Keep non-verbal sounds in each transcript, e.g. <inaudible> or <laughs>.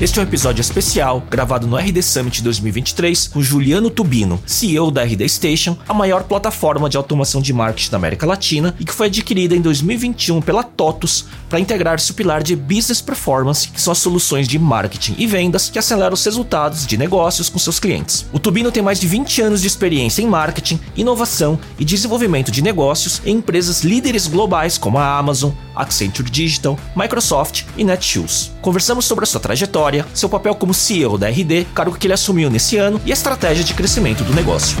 Este é um episódio especial, gravado no RD Summit 2023, com Juliano Tubino, CEO da RD Station, a maior plataforma de automação de marketing da América Latina e que foi adquirida em 2021 pela TOTUS para integrar seu pilar de Business Performance, que são as soluções de marketing e vendas que aceleram os resultados de negócios com seus clientes. O Tubino tem mais de 20 anos de experiência em marketing, inovação e desenvolvimento de negócios em empresas líderes globais como a Amazon, Accenture Digital, Microsoft e Netshoes. Conversamos sobre a sua trajetória, seu papel como CEO da RD, cargo que ele assumiu nesse ano e a estratégia de crescimento do negócio.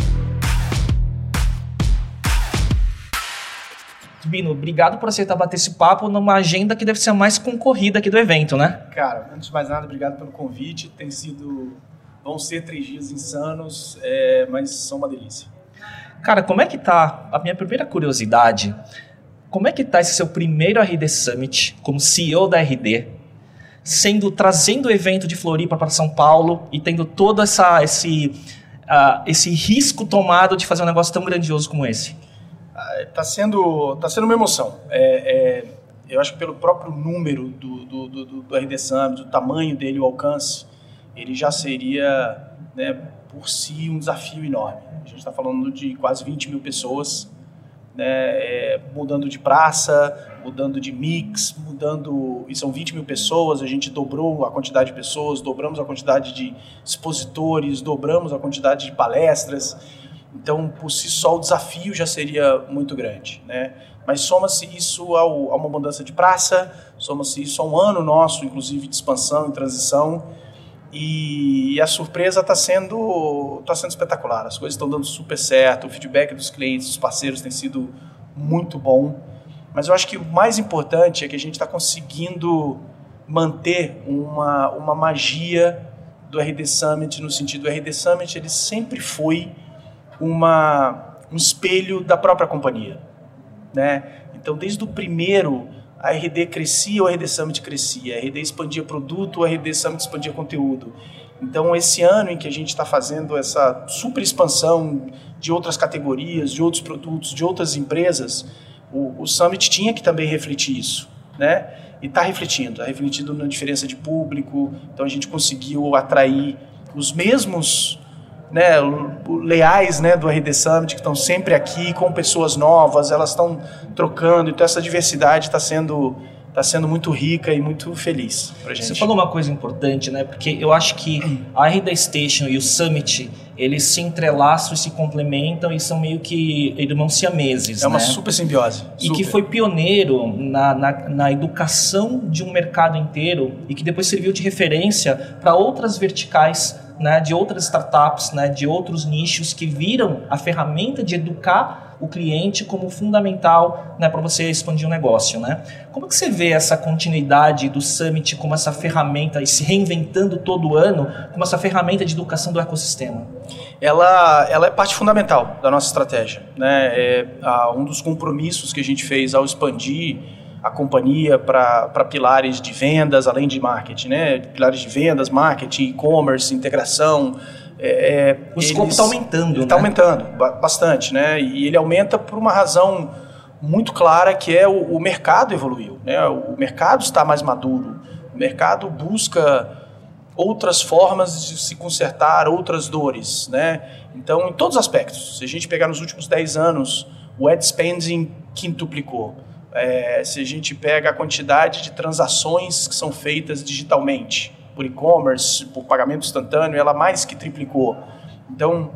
Bino, obrigado por aceitar bater esse papo numa agenda que deve ser a mais concorrida aqui do evento, né? Cara, antes de mais nada, obrigado pelo convite. Tem sido. Vão ser três dias insanos, é, mas são uma delícia. Cara, como é que tá? A minha primeira curiosidade, como é que tá esse seu primeiro RD Summit como CEO da RD? Sendo trazendo o evento de Floripa para São Paulo e tendo todo essa, esse, uh, esse risco tomado de fazer um negócio tão grandioso como esse? Está sendo, tá sendo uma emoção. É, é, eu acho que pelo próprio número do, do, do, do RD Summit, do tamanho dele, o alcance, ele já seria, né, por si, um desafio enorme. A gente está falando de quase 20 mil pessoas, né, é, mudando de praça, mudando de mix, mudando. E são 20 mil pessoas, a gente dobrou a quantidade de pessoas, dobramos a quantidade de expositores, dobramos a quantidade de palestras. Então, por si só, o desafio já seria muito grande, né? Mas soma-se isso ao, a uma mudança de praça, soma-se isso a um ano nosso, inclusive, de expansão e transição, e, a surpresa está sendo, tá sendo espetacular. As coisas estão dando super certo, o feedback dos clientes, dos parceiros tem sido muito bom. Mas eu acho que o mais importante é que a gente está conseguindo manter uma, uma magia do RD Summit, no sentido do RD Summit ele sempre foi uma, um espelho da própria companhia. Né? Então, desde o primeiro, a RD crescia, o RD Summit crescia, a RD expandia produto, o RD Summit expandia conteúdo. Então, esse ano em que a gente está fazendo essa super expansão de outras categorias, de outros produtos, de outras empresas, o, o Summit tinha que também refletir isso, né? E está refletindo, está refletindo na diferença de público. Então, a gente conseguiu atrair os mesmos né, leais né, do RD Summit, que estão sempre aqui com pessoas novas, elas estão trocando, então essa diversidade está sendo, tá sendo muito rica e muito feliz para gente. Você falou uma coisa importante, né? Porque eu acho que a RD Station e o Summit eles se entrelaçam e se complementam e são meio que irmãos siameses. É uma né? super simbiose. E super. que foi pioneiro na, na, na, educação de um mercado inteiro e que depois serviu de referência para outras verticais né, de outras startups, né, de outros nichos que viram a ferramenta de educar o cliente como fundamental né, para você expandir o um negócio. Né? Como que você vê essa continuidade do Summit como essa ferramenta e se reinventando todo ano como essa ferramenta de educação do ecossistema? Ela, ela é parte fundamental da nossa estratégia. Né? É, um dos compromissos que a gente fez ao expandir a companhia para pilares de vendas, além de marketing, né? Pilares de vendas, marketing, e-commerce, integração. É, é o escopo está aumentando, Está né? aumentando bastante, né? E ele aumenta por uma razão muito clara que é o, o mercado evoluiu, né? O mercado está mais maduro, o mercado busca outras formas de se consertar outras dores, né? Então, em todos os aspectos. Se a gente pegar nos últimos 10 anos, o ad spending quintuplicou. É, se a gente pega a quantidade de transações que são feitas digitalmente, por e-commerce, por pagamento instantâneo, ela mais que triplicou. Então,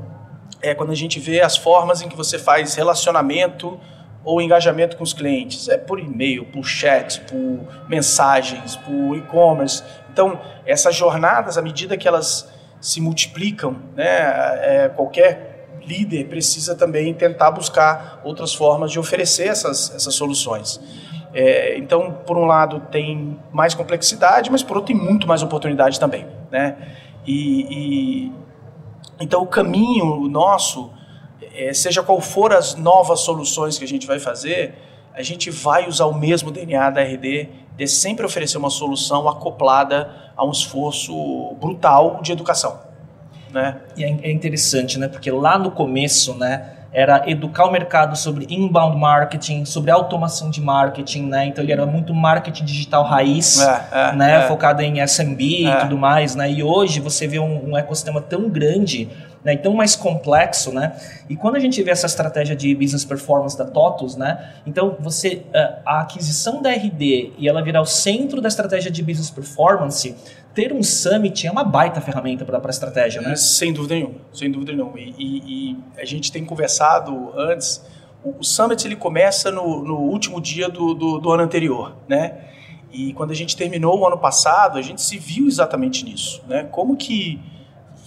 é quando a gente vê as formas em que você faz relacionamento ou engajamento com os clientes, é por e-mail, por chat, por mensagens, por e-commerce. Então, essas jornadas, à medida que elas se multiplicam, né, é, qualquer líder precisa também tentar buscar outras formas de oferecer essas, essas soluções. É, então, por um lado, tem mais complexidade, mas por outro, tem muito mais oportunidade também. Né? E, e então, o caminho nosso, é, seja qual for as novas soluções que a gente vai fazer, a gente vai usar o mesmo DNA da RD de sempre oferecer uma solução acoplada a um esforço brutal de educação. Né? E é, é interessante, né? Porque lá no começo, né? era educar o mercado sobre inbound marketing, sobre automação de marketing, né? Então ele era muito marketing digital raiz, é, é, né? É. Focado em SMB e é. tudo mais, né? E hoje você vê um, um ecossistema tão grande né, e tão mais complexo, né? E quando a gente vê essa estratégia de business performance da TOTUS, né? Então você eh, a aquisição da RD e ela virar o centro da estratégia de business performance, ter um summit é uma baita ferramenta para a estratégia, né? Sem dúvida nenhuma, sem dúvida nenhuma. E, e, e a gente tem conversado antes. O, o summit ele começa no, no último dia do, do, do ano anterior, né? E quando a gente terminou o ano passado, a gente se viu exatamente nisso, né? Como que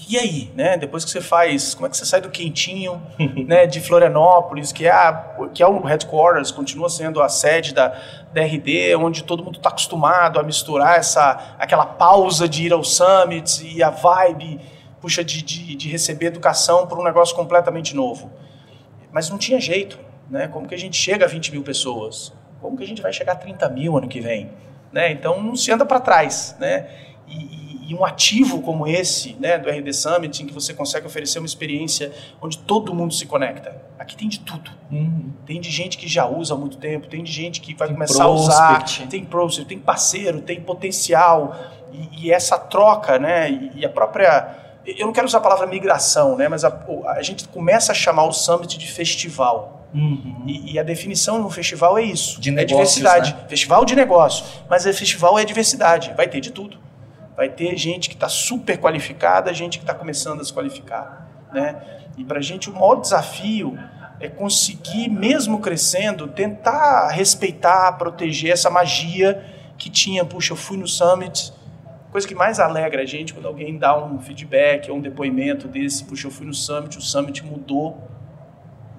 e aí, né? Depois que você faz, como é que você sai do quentinho, <laughs> né, de Florianópolis, que é, a, que é o headquarters, continua sendo a sede da, RD, onde todo mundo está acostumado a misturar essa, aquela pausa de ir ao summit e a vibe, puxa, de, de, de receber educação por um negócio completamente novo. Mas não tinha jeito, né? Como que a gente chega a 20 mil pessoas? Como que a gente vai chegar a 30 mil ano que vem? Né? Então não se anda para trás, né? E, um ativo como esse, né, do RD Summit, em que você consegue oferecer uma experiência onde todo mundo se conecta. Aqui tem de tudo. Uhum. Tem de gente que já usa há muito tempo, tem de gente que vai tem começar prospect. a usar, tem prospect, tem parceiro, tem potencial. E, e essa troca, né, e, a própria... Eu não quero usar a palavra migração, né, mas a, a gente começa a chamar o Summit de festival. Uhum. E, e, a definição no festival é isso: de negócios, é diversidade. Né? Festival de negócio. Mas o festival é diversidade, vai ter de tudo vai ter gente que está super qualificada, gente que está começando a se qualificar. Né? E para a gente o maior desafio é conseguir, mesmo crescendo, tentar respeitar, proteger essa magia que tinha. Puxa, eu fui no Summit, coisa que mais alegra a gente quando alguém dá um feedback ou um depoimento desse, puxa, eu fui no Summit, o Summit mudou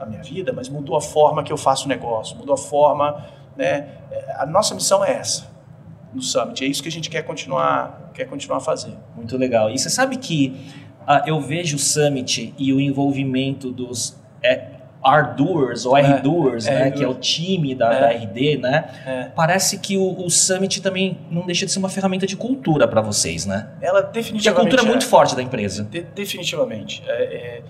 a minha vida, mas mudou a forma que eu faço negócio, mudou a forma, né? A nossa missão é essa no Summit. É isso que a gente quer continuar, quer continuar a fazer. Muito legal. E você sabe que uh, eu vejo o Summit e o envolvimento dos é, R-Doers ou R-Doers, é, né, que é o time da, é. da RD, né? É. Parece que o, o, Summit também não deixa de ser uma ferramenta de cultura para vocês, né? Ela definitivamente. Que a cultura é muito forte da empresa. De, definitivamente. É,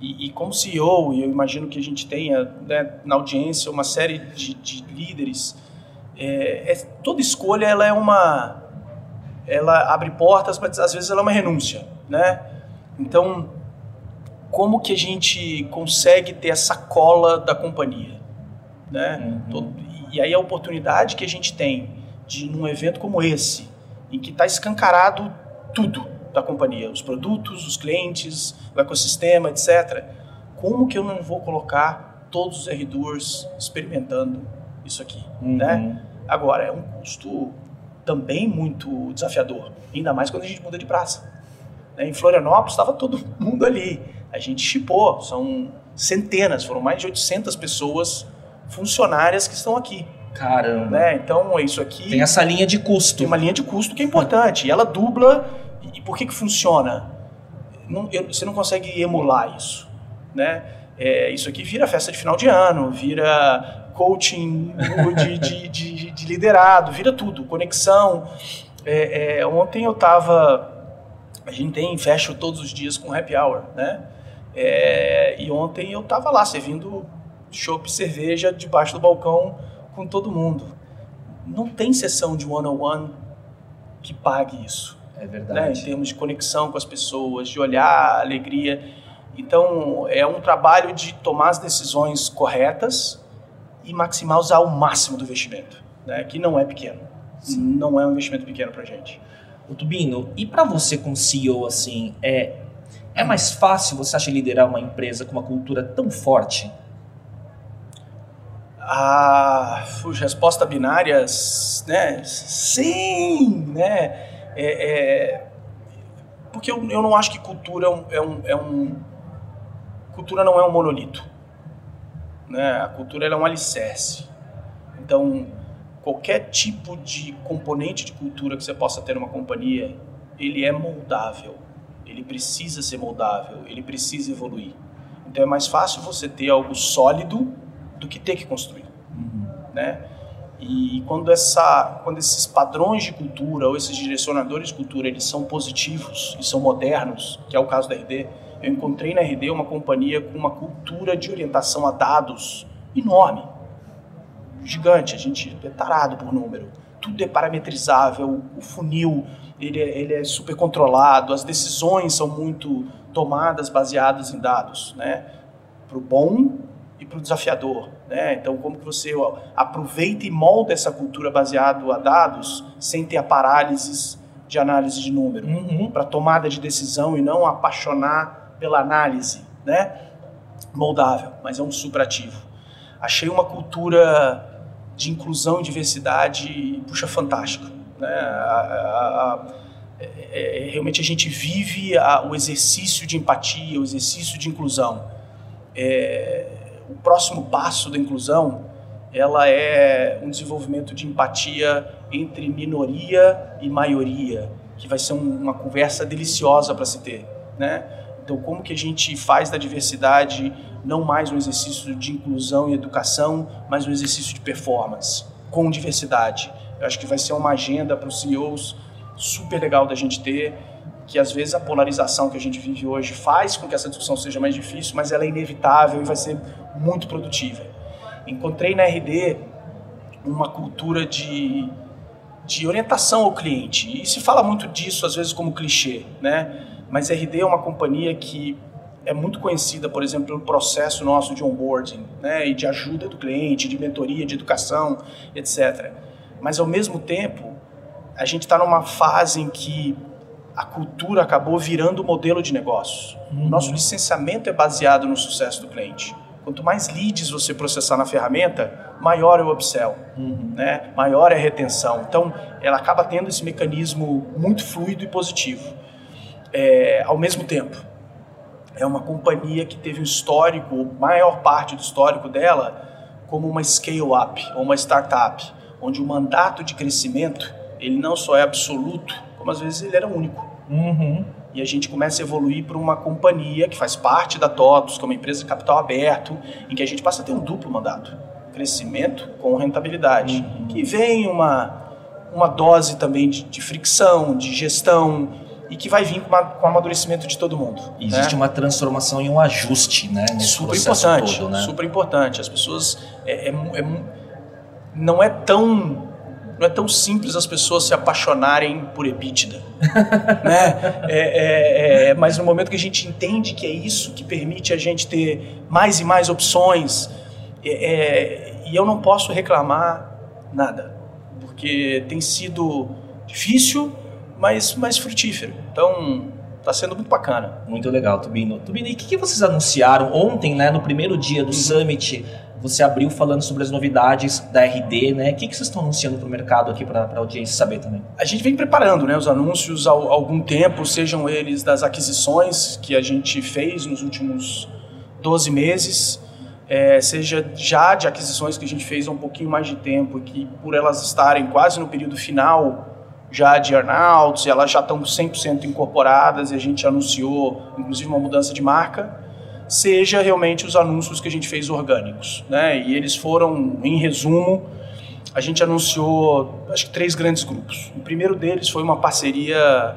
e, e, como CEO, e eu imagino que a gente tenha né, na audiência uma série de, de líderes é, é, toda escolha ela é uma ela abre portas mas às vezes ela é uma renúncia né então como que a gente consegue ter essa cola da companhia né uhum. e aí a oportunidade que a gente tem de num evento como esse em que está escancarado tudo da companhia os produtos os clientes o ecossistema etc como que eu não vou colocar todos os R2 experimentando isso aqui, uhum. né? Agora, é um custo também muito desafiador, ainda mais quando a gente muda de praça. Né? Em Florianópolis estava todo <laughs> mundo ali. A gente chipou, são centenas, foram mais de 800 pessoas funcionárias que estão aqui. Caramba. Né? Então, é isso aqui. Tem essa linha de custo. Tem uma linha de custo que é importante. E ela dubla. E por que, que funciona? Não, eu, você não consegue emular isso. Né? É, isso aqui vira festa de final de ano, vira coaching de, de, de, de liderado, vira tudo, conexão. É, é, ontem eu estava, a gente tem fecho todos os dias com happy hour, né? É, e ontem eu estava lá servindo chopp cerveja debaixo do balcão com todo mundo. Não tem sessão de one-on-one que pague isso. É verdade. Né? Em termos de conexão com as pessoas, de olhar alegria. Então, é um trabalho de tomar as decisões corretas, e maximizar o máximo do investimento, né? que não é pequeno. Sim. Não é um investimento pequeno para gente. O Tubino, e para você como CEO, assim, é, é mais fácil, você acha, liderar uma empresa com uma cultura tão forte? Ah, resposta binária, né? Sim, né? É, é, porque eu, eu não acho que cultura é um, é um, é um cultura não é um monolito né? A cultura é um alicerce. Então, qualquer tipo de componente de cultura que você possa ter numa companhia, ele é moldável. Ele precisa ser moldável, ele precisa evoluir. Então é mais fácil você ter algo sólido do que ter que construir, uhum. né? E quando, essa, quando esses padrões de cultura ou esses direcionadores de cultura eles são positivos e são modernos, que é o caso da RD, eu encontrei na RD uma companhia com uma cultura de orientação a dados enorme, gigante. A gente é tarado por número. Tudo é parametrizável, o funil ele é, ele é super controlado, as decisões são muito tomadas baseadas em dados, né? Para o bom e para o desafiador. Né? Então, como que você aproveita e molda essa cultura baseado a dados sem ter a parálise de análise de número, uhum. para tomada de decisão e não apaixonar pela análise, né? Moldável, mas é um superativo. Achei uma cultura de inclusão e diversidade, puxa, fantástica. Né? A, a, a, é, é, realmente a gente vive o exercício de empatia, o exercício de inclusão. É, o próximo passo da inclusão ela é um desenvolvimento de empatia entre minoria e maioria, que vai ser um, uma conversa deliciosa para se ter, né? Então, como que a gente faz da diversidade não mais um exercício de inclusão e educação, mas um exercício de performance com diversidade? Eu acho que vai ser uma agenda para os CEOs super legal da gente ter que às vezes a polarização que a gente vive hoje faz com que essa discussão seja mais difícil, mas ela é inevitável e vai ser muito produtiva. Encontrei na RD uma cultura de, de orientação ao cliente, e se fala muito disso às vezes como clichê, né? Mas a RD é uma companhia que é muito conhecida, por exemplo, pelo processo nosso de onboarding, né? E de ajuda do cliente, de mentoria, de educação, etc. Mas ao mesmo tempo, a gente está numa fase em que a cultura acabou virando o modelo de negócio. Uhum. Nosso licenciamento é baseado no sucesso do cliente. Quanto mais leads você processar na ferramenta, maior é o upsell, uhum. né? maior é a retenção. Então, ela acaba tendo esse mecanismo muito fluido e positivo. É, ao mesmo tempo, é uma companhia que teve um histórico, maior parte do histórico dela, como uma scale-up ou uma startup, onde o mandato de crescimento ele não só é absoluto, como às vezes ele era único. Uhum. E a gente começa a evoluir para uma companhia que faz parte da TOTUS, que é uma empresa de capital aberto, em que a gente passa a ter um duplo mandato. Crescimento com rentabilidade. Uhum. Que vem uma, uma dose também de, de, fricção, de gestão, e que vai vir com, uma, com o amadurecimento de todo mundo. Existe né? uma transformação e um ajuste, né? Nesse super importante, todo, né? super importante. As pessoas... É, é, é, não é tão não é tão simples as pessoas se apaixonarem por epítida. <laughs> né? É, é, é, mas no momento que a gente entende que é isso que permite a gente ter mais e mais opções, é, e eu não posso reclamar nada, porque tem sido difícil, mas, mas frutífero. Então, está sendo muito bacana. Muito legal, Tubino. Tubino, e o que, que, vocês anunciaram ontem, né, no primeiro dia do uhum. Summit? Você abriu falando sobre as novidades da RD, né? O que, que vocês estão anunciando para o mercado aqui para a audiência saber também? A gente vem preparando né, os anúncios há algum tempo, sejam eles das aquisições que a gente fez nos últimos 12 meses, é, seja já de aquisições que a gente fez há um pouquinho mais de tempo e que por elas estarem quase no período final já de earnouts, elas já estão 100% incorporadas e a gente anunciou inclusive uma mudança de marca seja realmente os anúncios que a gente fez orgânicos. Né? E eles foram, em resumo, a gente anunciou acho que três grandes grupos. O primeiro deles foi uma parceria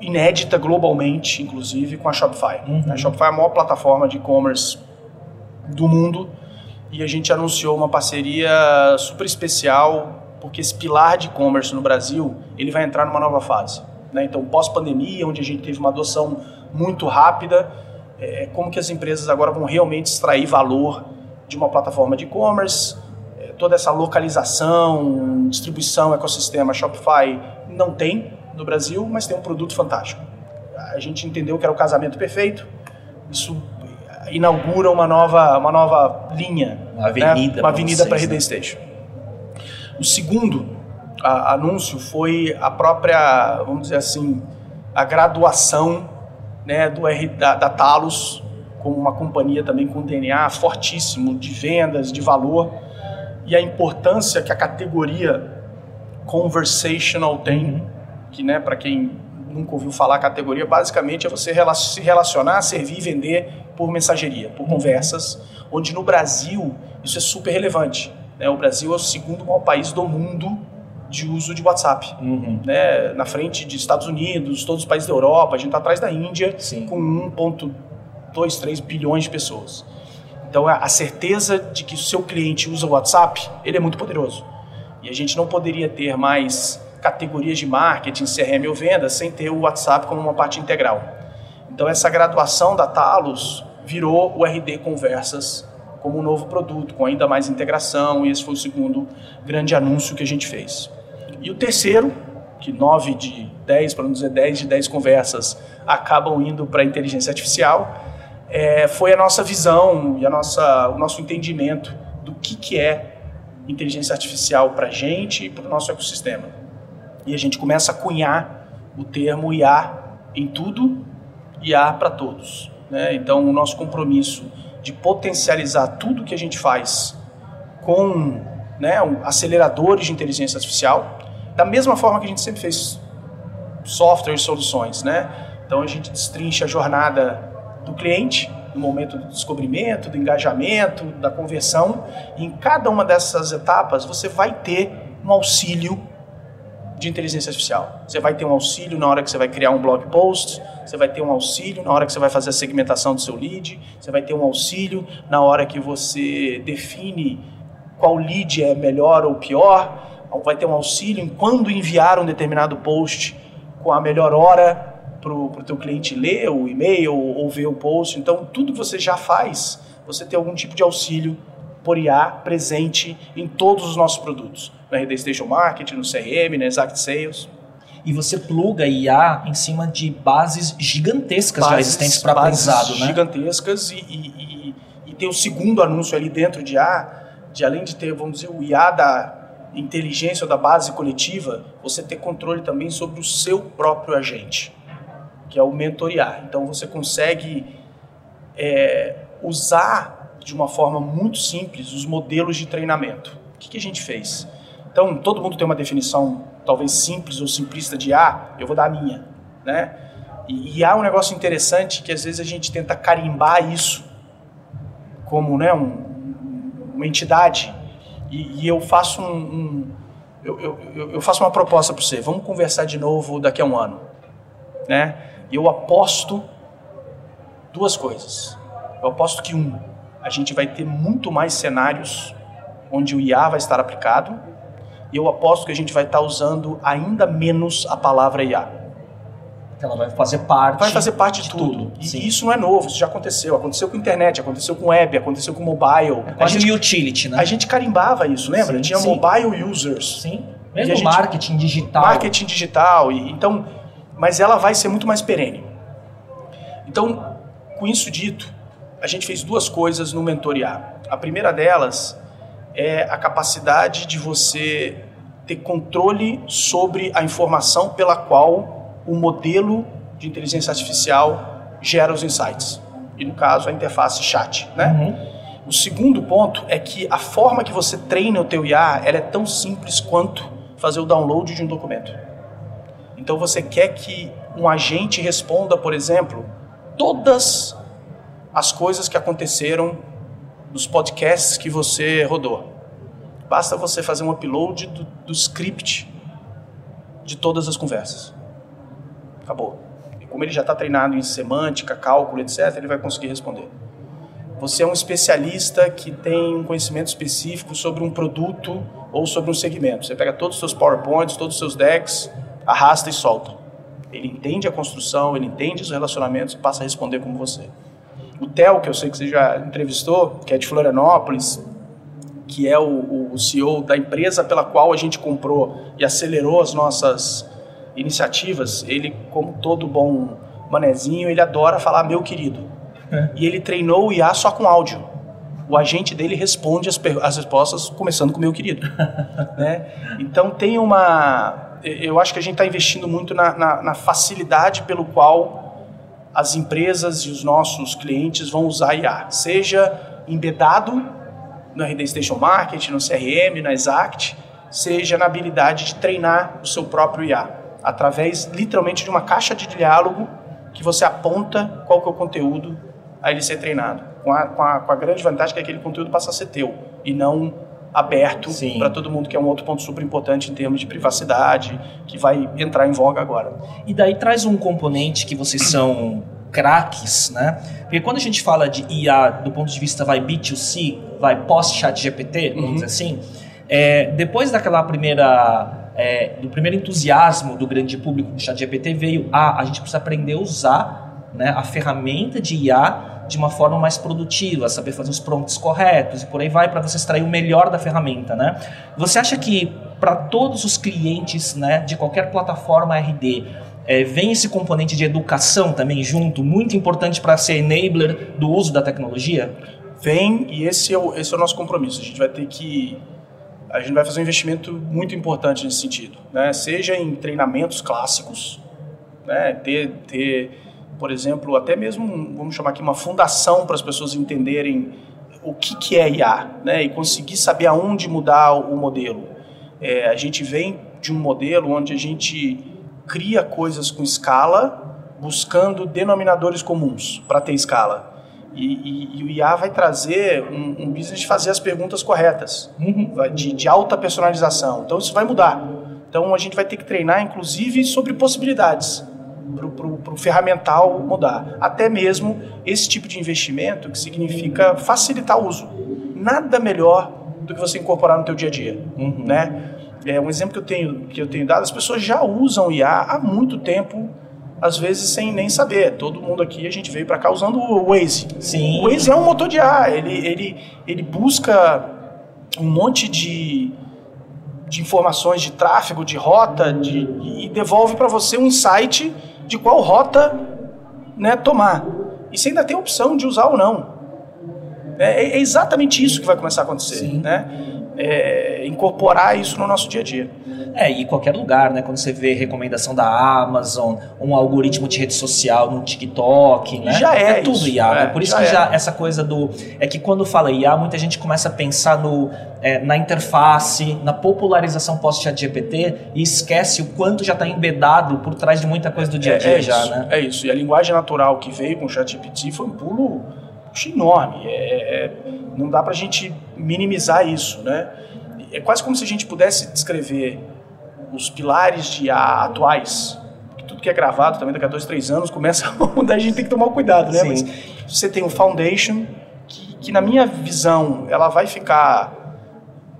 inédita globalmente, inclusive, com a Shopify. Uhum. A Shopify é a maior plataforma de e-commerce do mundo e a gente anunciou uma parceria super especial porque esse pilar de e-commerce no Brasil ele vai entrar numa nova fase. Né? Então, pós-pandemia, onde a gente teve uma adoção muito rápida, é, como que as empresas agora vão realmente extrair valor de uma plataforma de e-commerce, é, toda essa localização, distribuição, ecossistema Shopify não tem no Brasil, mas tem um produto fantástico. A gente entendeu que era o casamento perfeito, isso inaugura uma nova, uma nova linha, uma avenida, né? uma avenida para a Hidden né? O segundo a, anúncio foi a própria, vamos dizer assim, a graduação né, do R, da, da Talos, como uma companhia também com DNA fortíssimo de vendas, de valor, e a importância que a categoria conversational tem, uhum. que né, para quem nunca ouviu falar a categoria, basicamente é você se relacionar, servir e vender por mensageria, por uhum. conversas, onde no Brasil isso é super relevante. Né? O Brasil é o segundo maior país do mundo de uso de WhatsApp. Uhum. Né? Na frente de Estados Unidos, todos os países da Europa, a gente está atrás da Índia, Sim. com 1,2, 3 bilhões de pessoas. Então, a certeza de que o seu cliente usa o WhatsApp, ele é muito poderoso. E a gente não poderia ter mais categorias de marketing, CRM ou vendas sem ter o WhatsApp como uma parte integral. Então, essa graduação da Talos virou o RD Conversas como um novo produto, com ainda mais integração, e esse foi o segundo grande anúncio que a gente fez. E o terceiro, que 9 de 10, para não dizer 10 de 10 conversas, acabam indo para a inteligência artificial, é, foi a nossa visão e a nossa, o nosso entendimento do que, que é inteligência artificial para a gente e para o nosso ecossistema. E a gente começa a cunhar o termo IA em tudo, IA para todos. Né? Então, o nosso compromisso de potencializar tudo que a gente faz com né, um, aceleradores de inteligência artificial, da mesma forma que a gente sempre fez software e soluções. Né? Então, a gente destrincha a jornada do cliente, no momento do descobrimento, do engajamento, da conversão. E em cada uma dessas etapas, você vai ter um auxílio de inteligência artificial. Você vai ter um auxílio na hora que você vai criar um blog post, você vai ter um auxílio na hora que você vai fazer a segmentação do seu lead, você vai ter um auxílio na hora que você define qual lead é melhor ou pior, vai ter um auxílio em quando enviar um determinado post com a melhor hora para o teu cliente ler o e-mail ou ver o post. Então, tudo que você já faz, você tem algum tipo de auxílio por IA presente em todos os nossos produtos. No RD Station Marketing, no CRM, na Exact Sales. E você pluga IA em cima de bases gigantescas bases, já existentes para aprendizado, né? gigantescas e, e, e, e, tem o segundo anúncio ali dentro de IA, de além de ter, vamos dizer, o IA da inteligência ou da base coletiva, você ter controle também sobre o seu próprio agente, que é o mentorear. Então você consegue é, usar de uma forma muito simples os modelos de treinamento. O que, que a gente fez? Então, todo mundo tem uma definição talvez simples ou simplista de A, eu vou dar a minha, né? E, e há um negócio interessante que às vezes a gente tenta carimbar isso como né, um, uma entidade e, e eu faço um, um eu, eu, eu, faço uma proposta para você, vamos conversar de novo daqui a um ano, né? Eu aposto duas coisas. Eu aposto que um, a gente vai ter muito mais cenários onde o IA vai estar aplicado e eu aposto que a gente vai estar usando ainda menos a palavra IA. Ela vai fazer parte. Vai fazer parte de, de tudo. tudo. E Sim. isso não é novo, isso já aconteceu. Aconteceu com internet, aconteceu com web, aconteceu com mobile. É quase a gente, utility, né? A gente carimbava isso, lembra? Sim, Tinha sim. mobile users. Sim. Mesmo gente, marketing digital. Marketing digital. E, então, mas ela vai ser muito mais perene. Então, com isso dito, a gente fez duas coisas no mentorear. A primeira delas é a capacidade de você ter controle sobre a informação pela qual o modelo de inteligência artificial gera os insights. E no caso, a interface chat, né? Uhum. O segundo ponto é que a forma que você treina o teu IA, ela é tão simples quanto fazer o download de um documento. Então você quer que um agente responda, por exemplo, todas as coisas que aconteceram dos podcasts que você rodou. Basta você fazer um upload do, do script de todas as conversas. Acabou. E como ele já está treinado em semântica, cálculo, etc., ele vai conseguir responder. Você é um especialista que tem um conhecimento específico sobre um produto ou sobre um segmento. Você pega todos os seus PowerPoints, todos os seus decks, arrasta e solta. Ele entende a construção, ele entende os relacionamentos e passa a responder como você. O Theo, que eu sei que você já entrevistou, que é de Florianópolis, que é o, o CEO da empresa pela qual a gente comprou e acelerou as nossas iniciativas, ele, como todo bom manezinho, ele adora falar meu querido. É. E ele treinou o IA só com áudio. O agente dele responde as, as respostas começando com meu querido. <laughs> né? Então tem uma... Eu acho que a gente está investindo muito na, na, na facilidade pelo qual as empresas e os nossos clientes vão usar IA, seja embedado no RD Station Marketing, no CRM, na Exact, seja na habilidade de treinar o seu próprio IA, através literalmente de uma caixa de diálogo que você aponta qual que é o conteúdo a ele ser treinado, com a, com a, com a grande vantagem que aquele conteúdo passa a ser teu e não aberto para todo mundo, que é um outro ponto super importante em termos de privacidade, que vai entrar em voga agora. E daí traz um componente que vocês são craques, né? Porque quando a gente fala de IA do ponto de vista vai B2C, vai pós-chat GPT, vamos uhum. dizer assim, é, depois daquela primeira é, do primeiro entusiasmo do grande público do chat GPT veio a ah, a gente precisa aprender a usar né, a ferramenta de IA de uma forma mais produtiva, saber fazer os prompts corretos e por aí vai para você extrair o melhor da ferramenta, né? Você acha que para todos os clientes, né, de qualquer plataforma RD, é, vem esse componente de educação também junto, muito importante para ser enabler do uso da tecnologia? Vem, e esse é, o, esse é o nosso compromisso. A gente vai ter que. A gente vai fazer um investimento muito importante nesse sentido. Né? Seja em treinamentos clássicos, né? ter, ter, por exemplo, até mesmo, vamos chamar aqui, uma fundação para as pessoas entenderem o que, que é IA né? e conseguir saber aonde mudar o modelo. É, a gente vem de um modelo onde a gente cria coisas com escala, buscando denominadores comuns para ter escala. E, e, e, o IA vai trazer um, um, business de fazer as perguntas corretas, uhum. de, de, alta personalização. Então isso vai mudar. Então a gente vai ter que treinar, inclusive, sobre possibilidades para o ferramental mudar. Até mesmo esse tipo de investimento que significa facilitar o uso. Nada melhor do que você incorporar no teu dia a dia, uhum. né? É um exemplo que eu tenho que eu tenho dado, as pessoas já usam IA há muito tempo, às vezes sem nem saber. Todo mundo aqui a gente veio para cá usando o Waze. Sim. O Waze é um motor de IA, ele ele ele busca um monte de de informações de tráfego, de rota, de, e devolve para você um insight de qual rota né, tomar. E você ainda tem a opção de usar ou não. É, é exatamente isso que vai começar a acontecer. Sim. Né? É, incorporar isso no nosso dia a dia. É, e qualquer lugar, né? Quando você vê recomendação da Amazon, um algoritmo de rede social no TikTok, né? Já é. É tudo isso, IA, né? É, por isso já que já é. essa coisa do. É que quando fala IA, muita gente começa a pensar no, é, na interface, na popularização pós-chat GPT e esquece o quanto já está embedado por trás de muita coisa do dia a dia é, já, isso, né? É isso. E a linguagem natural que veio com o chat GPT foi um pulo enorme. É, não dá para a gente minimizar isso, né? É quase como se a gente pudesse descrever os pilares de atuais, que tudo que é gravado também daqui a dois, três anos começa <laughs> a mudar, a gente tem que tomar cuidado, né? Sim. Mas você tem o Foundation, que, que na minha visão ela vai ficar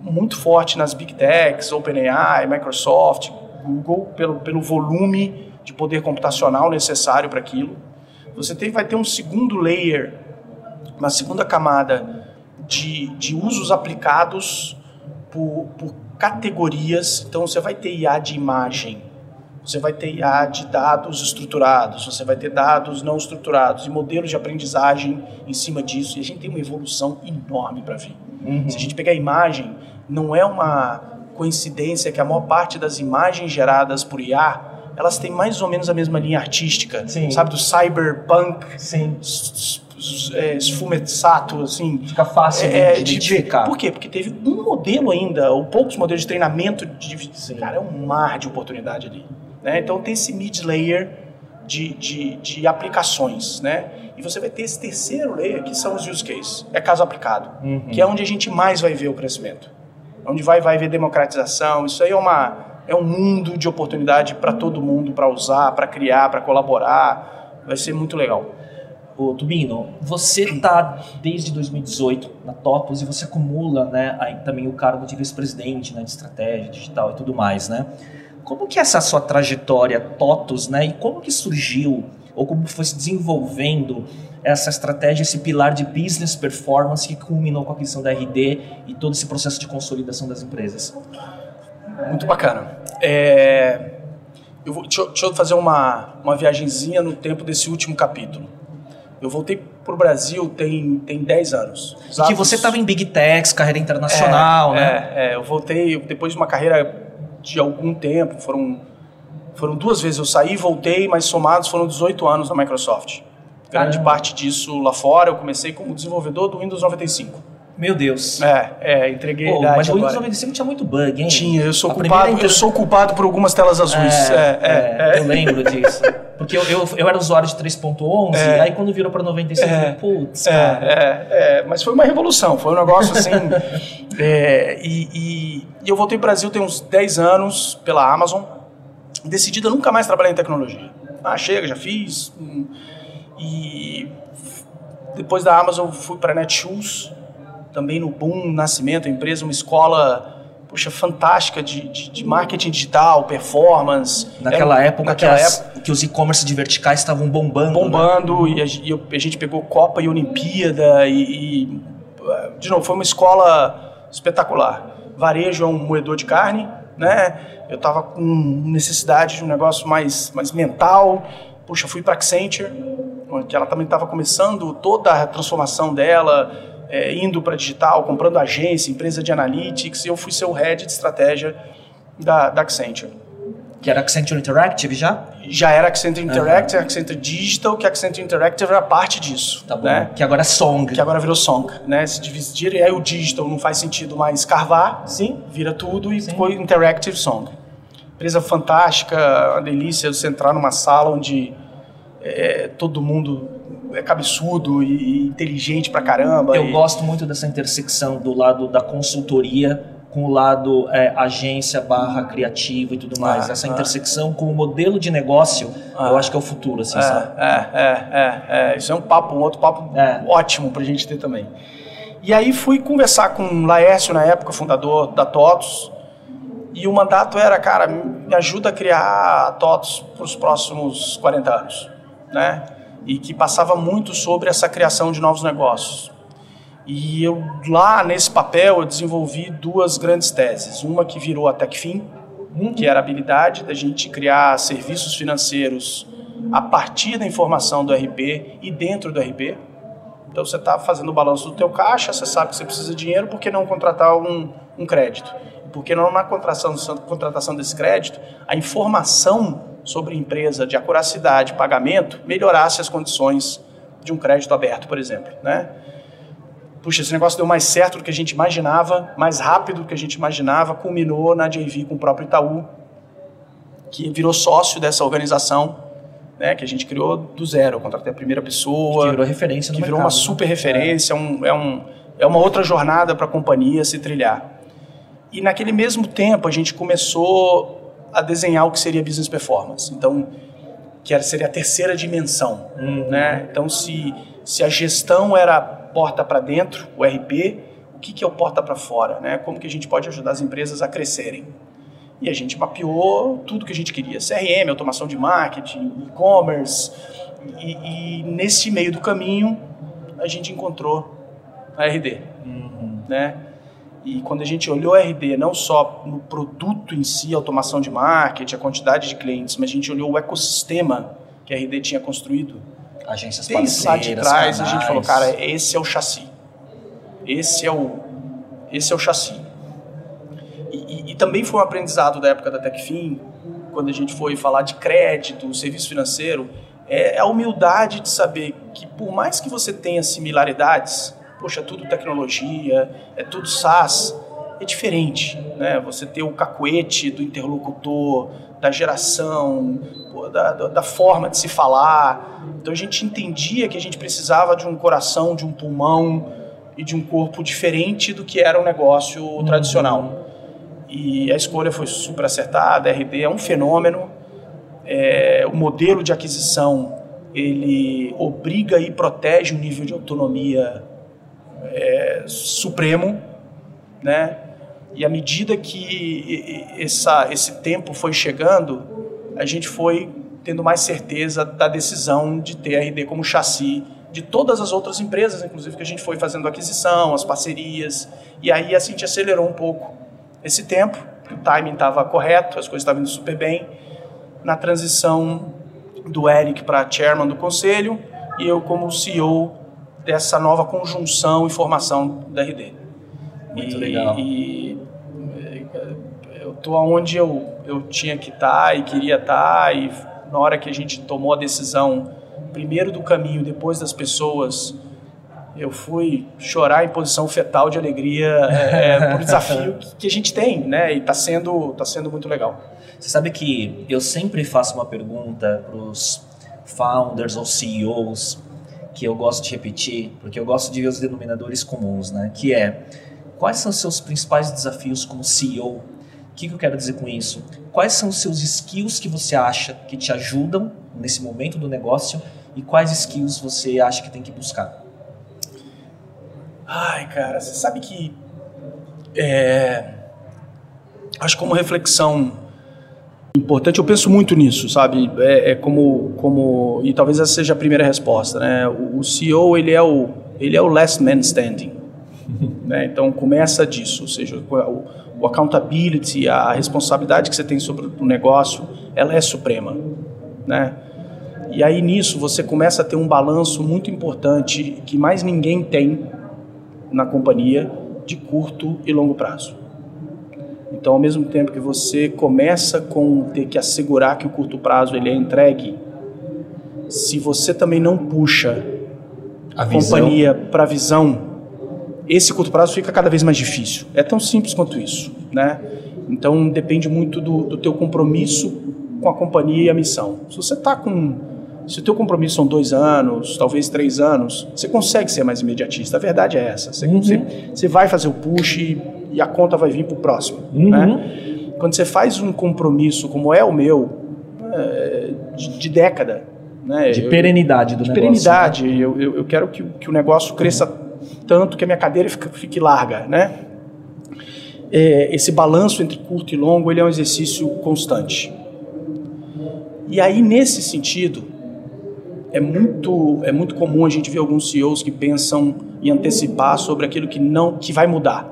muito forte nas Big Techs, OpenAI, Microsoft, Google, pelo, pelo volume de poder computacional necessário para aquilo. Você tem, vai ter um segundo layer, uma segunda camada de, de usos aplicados por, por categorias. Então, você vai ter IA de imagem, você vai ter IA de dados estruturados, você vai ter dados não estruturados e modelos de aprendizagem em cima disso. E a gente tem uma evolução enorme para vir. Uhum. Se a gente pegar a imagem, não é uma coincidência que a maior parte das imagens geradas por IA elas têm mais ou menos a mesma linha artística, Sim. sabe, do cyberpunk, Sim é, esfumeçato, assim. Fica fácil é, de, de identificar. Por quê? Porque teve um modelo ainda, ou poucos modelos de treinamento. De, Sim. Cara, é um mar de oportunidade ali. Né? Então tem esse mid-layer de, de, de, aplicações, né? E você vai ter esse terceiro layer, que são os use cases. É caso aplicado. Uhum. Que é onde a gente mais vai ver o crescimento. Onde vai, vai ver democratização. Isso aí é uma é um mundo de oportunidade para todo mundo, para usar, para criar, para colaborar. Vai ser muito legal. Tubino, você está desde 2018 na Topos e você acumula né, aí, também o cargo de vice-presidente né, de estratégia digital e tudo mais, né? Como que é essa sua trajetória TOTOS, né? E como que surgiu ou como foi se desenvolvendo essa estratégia, esse pilar de business performance que culminou com a aquisição da RD e todo esse processo de consolidação das empresas? Muito bacana. É... Eu vou, deixa, eu, deixa eu fazer uma, uma no tempo desse último capítulo. Eu voltei para o Brasil tem, tem 10 anos. E que você estava em Big Techs, carreira internacional, é, né? É, é, eu voltei depois de uma carreira de algum tempo, foram, foram duas vezes eu saí voltei, mas somados foram 18 anos na Microsoft. Grande Caramba. parte disso lá fora, eu comecei como desenvolvedor do Windows 95. Meu Deus. É, é, entreguei Pô, Mas o Windows 95 tinha muito bug, hein? Tinha, eu sou, culpado, inter... eu sou culpado por algumas telas azuis. É, é, é, é, eu lembro disso. <laughs> Porque eu, eu, eu era usuário de 3.11, é. aí quando virou para 96, é. eu falei, putz, é, é, é, mas foi uma revolução, foi um negócio assim. <laughs> é, e, e, e, eu voltei para o Brasil tem uns 10 anos pela Amazon, decidida nunca mais trabalhar em tecnologia. Ah, chega, já fiz. E depois da Amazon fui para a Netshoes, também no boom, nascimento, empresa, uma escola puxa, fantástica de, de, de, marketing digital, performance. Naquela época, naquela que, as, época que os e-commerce de verticais estavam bombando. Né? Bombando, né? e, a, e, a, gente pegou Copa e Olimpíada, e, e, de novo, foi uma escola espetacular. Varejo é um moedor de carne, né? Eu estava com necessidade de um negócio mais, mais mental. Puxa, fui para Accenture, que ela também estava começando toda a transformação dela é, indo para digital, comprando agência, empresa de analytics, e eu fui ser o head de estratégia da, da Accenture. Que era Accenture Interactive já? Já era Accenture Interactive, uhum. Accenture Digital, que Accenture Interactive era parte disso. Tá bom. Né? Que agora é Song. Que agora virou Song, né? Se dividir, e aí o Digital não faz sentido mais carvar, Sim. vira tudo e Sim. foi Interactive Song. Empresa fantástica, uma delícia você entrar numa sala onde é, todo mundo é cabeçudo e, inteligente pra caramba. Eu e... gosto muito dessa intersecção do lado da consultoria com o lado é, agência barra criativo e tudo mais. Ah, Essa ah. intersecção com o modelo de negócio, ah, eu acho que é o futuro, assim, é, sabe? É, é, é, é. Isso é um papo, um outro papo é. ótimo pra gente ter também. E aí fui conversar com o Laércio, na época, fundador da TOTOS, e o mandato era, cara, me ajuda a criar a TOTOS para os próximos 40 anos, né? E que passava muito sobre essa criação de novos negócios. E eu lá nesse papel eu desenvolvi duas grandes teses, uma que virou a TechFin, que era a habilidade da gente criar serviços financeiros a partir da informação do RP e dentro do RP. Então você está fazendo o balanço do teu caixa, você sabe que você precisa de dinheiro, por que não contratar um, um crédito? Por que não na contratação, contratação desse crédito, a informação sobre empresa de acuracidade, pagamento, melhorasse as condições de um crédito aberto, por exemplo, né? Puxa, esse negócio deu mais certo do que a gente imaginava, mais rápido do que a gente imaginava, culminou na JV com o próprio Itaú, que virou sócio dessa organização, né, que a gente criou do zero. Contratei a primeira pessoa. Que virou referência no Que virou mercado, uma né? super referência, é. Um, é, um, é uma outra jornada para a companhia se trilhar. E naquele mesmo tempo a gente começou a desenhar o que seria business performance. Então, que seria a terceira dimensão, uhum. né? Então, se, se a gestão era porta para dentro, o RP, o que, que é o porta para fora, né? Como que a gente pode ajudar as empresas a crescerem? E a gente mapeou tudo que a gente queria: CRM, automação de marketing, e-commerce. E, e, nesse meio do caminho, a gente encontrou a RD, uhum. né? E quando a gente olhou a RD, não só no produto em si, automação de marketing, a quantidade de clientes, mas a gente olhou o ecossistema que a RD tinha construído. Agências Desde lá de trás, canais. a gente falou, cara, esse é o chassi. Esse é o, esse é o chassi. E, e, e também foi um aprendizado da época da TechFin, quando a gente foi falar de crédito, serviço financeiro, é a humildade de saber que por mais que você tenha similaridades, poxa, tudo tecnologia, é tudo SaaS, é diferente, né? Você ter o cacuete do interlocutor, da geração, da, da, forma de se falar. Então a gente entendia que a gente precisava de um coração, de um pulmão e de um corpo diferente do que era o um negócio uhum. tradicional. E a escolha foi super acertada, a RD é um fenômeno, é, o modelo de aquisição ele obriga e protege o nível de autonomia é, supremo, né? E à medida que essa, esse tempo foi chegando, a gente foi tendo mais certeza da decisão de ter a RD como chassi de todas as outras empresas, inclusive que a gente foi fazendo aquisição, as parcerias, e aí a gente acelerou um pouco esse tempo, o timing estava correto, as coisas estavam indo super bem. Na transição do Eric para chairman do conselho e eu como CEO dessa nova conjunção e formação da RD. Muito e, legal. E eu tô onde eu, eu tinha que estar tá e queria estar tá, e na hora que a gente tomou a decisão, primeiro do caminho, depois das pessoas, eu fui chorar em posição fetal de alegria é, <laughs> por desafio que, que, a gente tem, né? E está sendo, tá sendo muito legal. Você sabe que eu sempre faço uma pergunta para os founders ou CEOs que eu gosto de repetir, porque eu gosto de ver os denominadores comuns, né? Que é quais são os seus principais desafios como CEO? O que, que eu quero dizer com isso? Quais são os seus skills que você acha que te ajudam nesse momento do negócio e quais skills você acha que tem que buscar? Ai, cara, você sabe que é, acho como reflexão importante, eu penso muito nisso, sabe? É, é, como, como e talvez essa seja a primeira resposta, né? O, o CEO ele é o ele é o last man standing, <laughs> né? Então começa disso, ou seja, o, o accountability, a responsabilidade que você tem sobre o negócio, ela é suprema, né? E aí nisso você começa a ter um balanço muito importante que mais ninguém tem na companhia de curto e longo prazo. Então, ao mesmo tempo que você começa com ter que assegurar que o curto prazo ele é entregue, se você também não puxa a, a companhia para a visão, esse curto prazo fica cada vez mais difícil. É tão simples quanto isso, né? Então, depende muito do, do teu compromisso com a companhia e a missão. Se você está com se o teu compromisso são dois anos, talvez três anos, você consegue ser mais imediatista. A verdade é essa. Você, uhum. você, você vai fazer o push e, a conta vai vir para o próximo. Uhum. Né? Quando você faz um compromisso como é o meu, é, de, de, década, né? de perenidade do de negócio. De perenidade. Né? Eu, eu, eu, quero que, que o negócio cresça tanto que a minha cadeira fique, fique larga. Né? É, esse balanço entre curto e longo ele é um exercício constante. E aí, nesse sentido, é muito, é muito comum a gente ver alguns CEOs que pensam em antecipar sobre aquilo que não que vai mudar.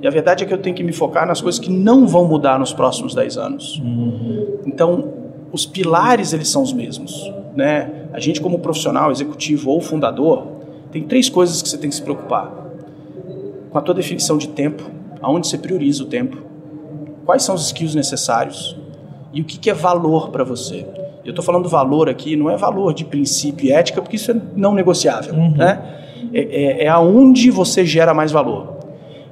E a verdade é que eu tenho que me focar nas coisas que não vão mudar nos próximos 10 anos. Uhum. Então, os pilares eles são os mesmos, né? A gente como profissional, executivo ou fundador, tem três coisas que você tem que se preocupar. Com a tua definição de tempo, aonde você prioriza o tempo, quais são os skills necessários e o que, que é valor para você. Eu estou falando valor aqui, não é valor de princípio e ética, porque isso é não negociável. Uhum. Né? É, é, é aonde você gera mais valor.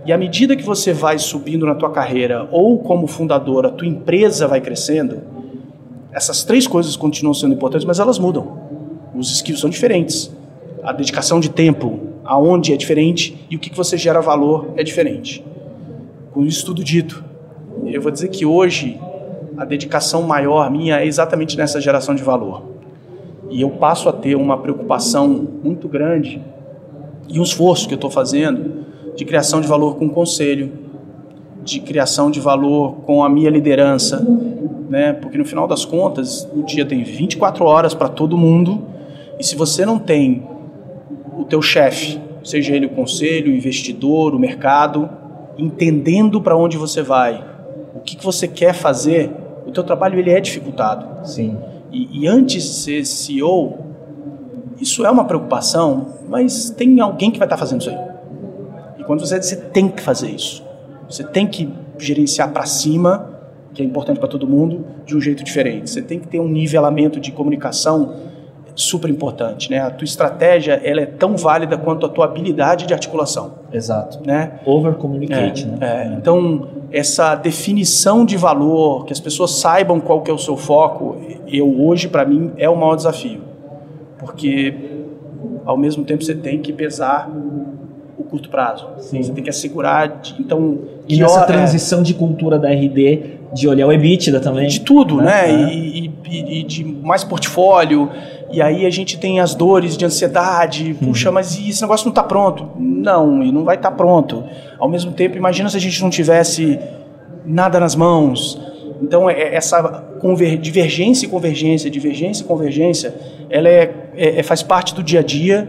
E à medida que você vai subindo na tua carreira ou como fundador, a tua empresa vai crescendo, essas três coisas continuam sendo importantes, mas elas mudam. Os skills são diferentes. A dedicação de tempo, aonde é diferente e o que, que você gera valor é diferente. Com isso tudo dito, eu vou dizer que hoje a dedicação maior minha é exatamente nessa geração de valor. E eu passo a ter uma preocupação muito grande e um esforço que eu estou fazendo de criação de valor com o conselho, de criação de valor com a minha liderança, né? Porque no final das contas, o dia tem 24 horas para todo mundo, e se você não tem o teu chefe, seja ele o conselho, o investidor, o mercado, entendendo para onde você vai, o que, que você quer fazer, o teu trabalho ele é dificultado. Sim. E, e antes de ser CEO, isso é uma preocupação, mas tem alguém que vai estar fazendo isso aí. Quando você você tem que fazer isso. Você tem que gerenciar para cima, que é importante para todo mundo, de um jeito diferente. Você tem que ter um nivelamento de comunicação super importante, né? A tua estratégia ela é tão válida quanto a tua habilidade de articulação. Exato. Né? Over communicate, é, né? É. Então essa definição de valor, que as pessoas saibam qual que é o seu foco, eu hoje para mim é o maior desafio, porque ao mesmo tempo você tem que pesar o curto prazo. Sim. Você tem que assegurar, de, então e nessa é transição é, de cultura da RD de olhar o EBITDA também. De tudo, né? né? E, e, e de mais portfólio e aí a gente tem as dores de ansiedade. Uhum. Puxa, mas esse negócio não está pronto? Não, e não vai estar tá pronto. Ao mesmo tempo, imagina se a gente não tivesse nada nas mãos. Então, é, é essa divergência e convergência, divergência e convergência, ela é, é, é, faz parte do dia a dia.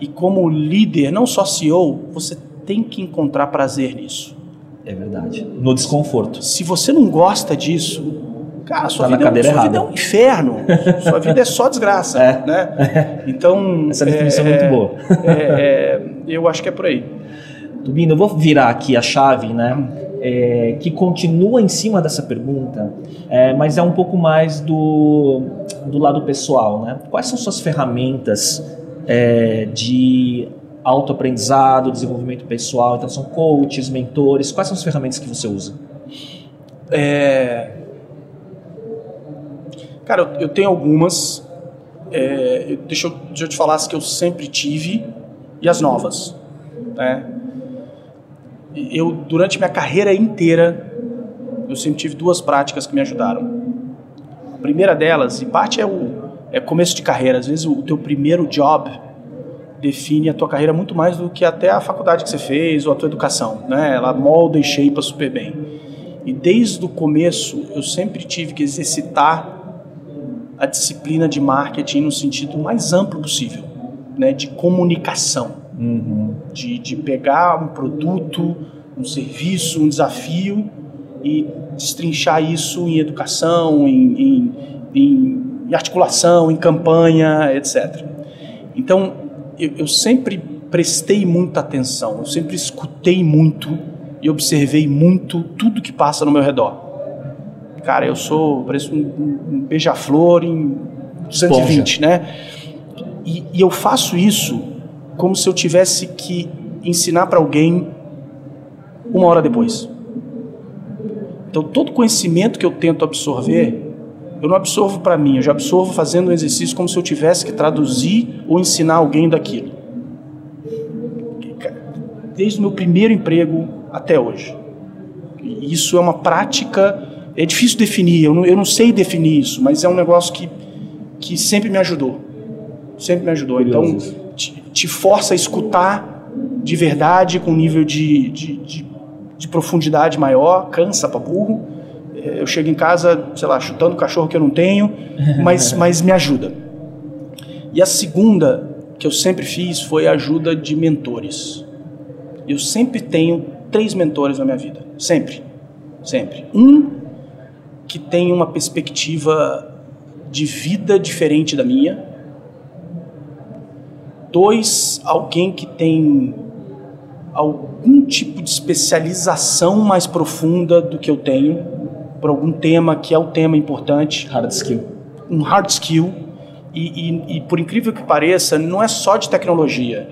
E como líder, não só CEO, você tem que encontrar prazer nisso. É verdade. No desconforto. Se você não gosta disso, Cara, sua, tá vida, é, sua vida é um inferno. <laughs> sua vida é só desgraça. É. Né? Então. Essa definição é, muito boa. É, é, eu acho que é por aí. Tubino, eu vou virar aqui a chave, né? É, que continua em cima dessa pergunta, é, mas é um pouco mais do, do lado pessoal, né? Quais são suas ferramentas é, de autoaprendizado, desenvolvimento pessoal? Então, são coaches, mentores. Quais são as ferramentas que você usa? É, Cara, eu, tenho algumas. é, deixa, eu, deixa eu te falar as que eu sempre tive e as novas. Né? Eu, durante minha carreira inteira, eu sempre tive duas práticas que me ajudaram. A primeira delas, e parte é o é começo de carreira, às vezes o teu primeiro job define a tua carreira muito mais do que até a faculdade que você fez ou a tua educação, né? Ela molda e shape super bem. E desde o começo eu sempre tive que exercitar a disciplina de marketing no sentido mais amplo possível, né? De comunicação, uhum. de, de pegar um produto, um serviço, um desafio e destrinchar isso em educação, em, em, em articulação, em campanha, etc. Então eu, eu sempre prestei muita atenção, eu sempre escutei muito e observei muito tudo que passa no meu redor. Cara, eu sou, pareço um, um beija-flor em 220, Esponja. né? E, e, eu faço isso como se eu tivesse que ensinar para alguém uma hora depois. Então, todo conhecimento que eu tento absorver, eu não absorvo para mim, eu já absorvo fazendo um exercício como se eu tivesse que traduzir ou ensinar alguém daquilo. Desde o meu primeiro emprego até hoje. Isso é uma prática, é difícil definir, eu não, eu não sei definir isso, mas é um negócio que, que sempre me ajudou. Sempre me ajudou. Então, te, te força a escutar de verdade, com um nível de, de, de, de profundidade maior, cansa para burro eu chego em casa, sei lá, chutando o cachorro que eu não tenho, <laughs> mas, mas me ajuda. E a segunda que eu sempre fiz foi a ajuda de mentores. Eu sempre tenho três mentores na minha vida, sempre, sempre. Um que tem uma perspectiva de vida diferente da minha. Dois, alguém que tem algum tipo de especialização mais profunda do que eu tenho por algum tema que é o tema importante. Hard skill. Um hard skill. E, e, e por incrível que pareça, não é só de tecnologia.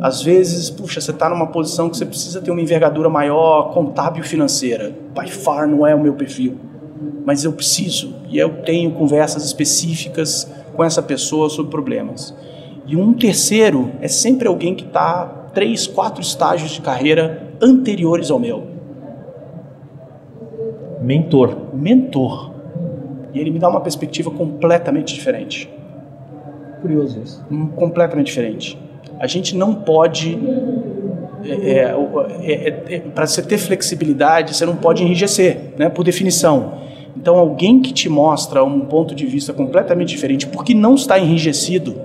Às vezes, puxa, você está numa posição que você precisa ter uma envergadura maior, contábil financeira. By far não é o meu perfil. Mas eu preciso. E eu tenho conversas específicas com essa pessoa sobre problemas. E um terceiro é sempre alguém que está três, quatro estágios de carreira anteriores ao meu. Mentor. Mentor. E ele me dá uma perspectiva completamente diferente. Curioso isso. Um, completamente diferente. A gente não pode. É, é, é, é Para você ter flexibilidade, você não pode enrijecer, né, por definição. Então, alguém que te mostra um ponto de vista completamente diferente, porque não está enrijecido,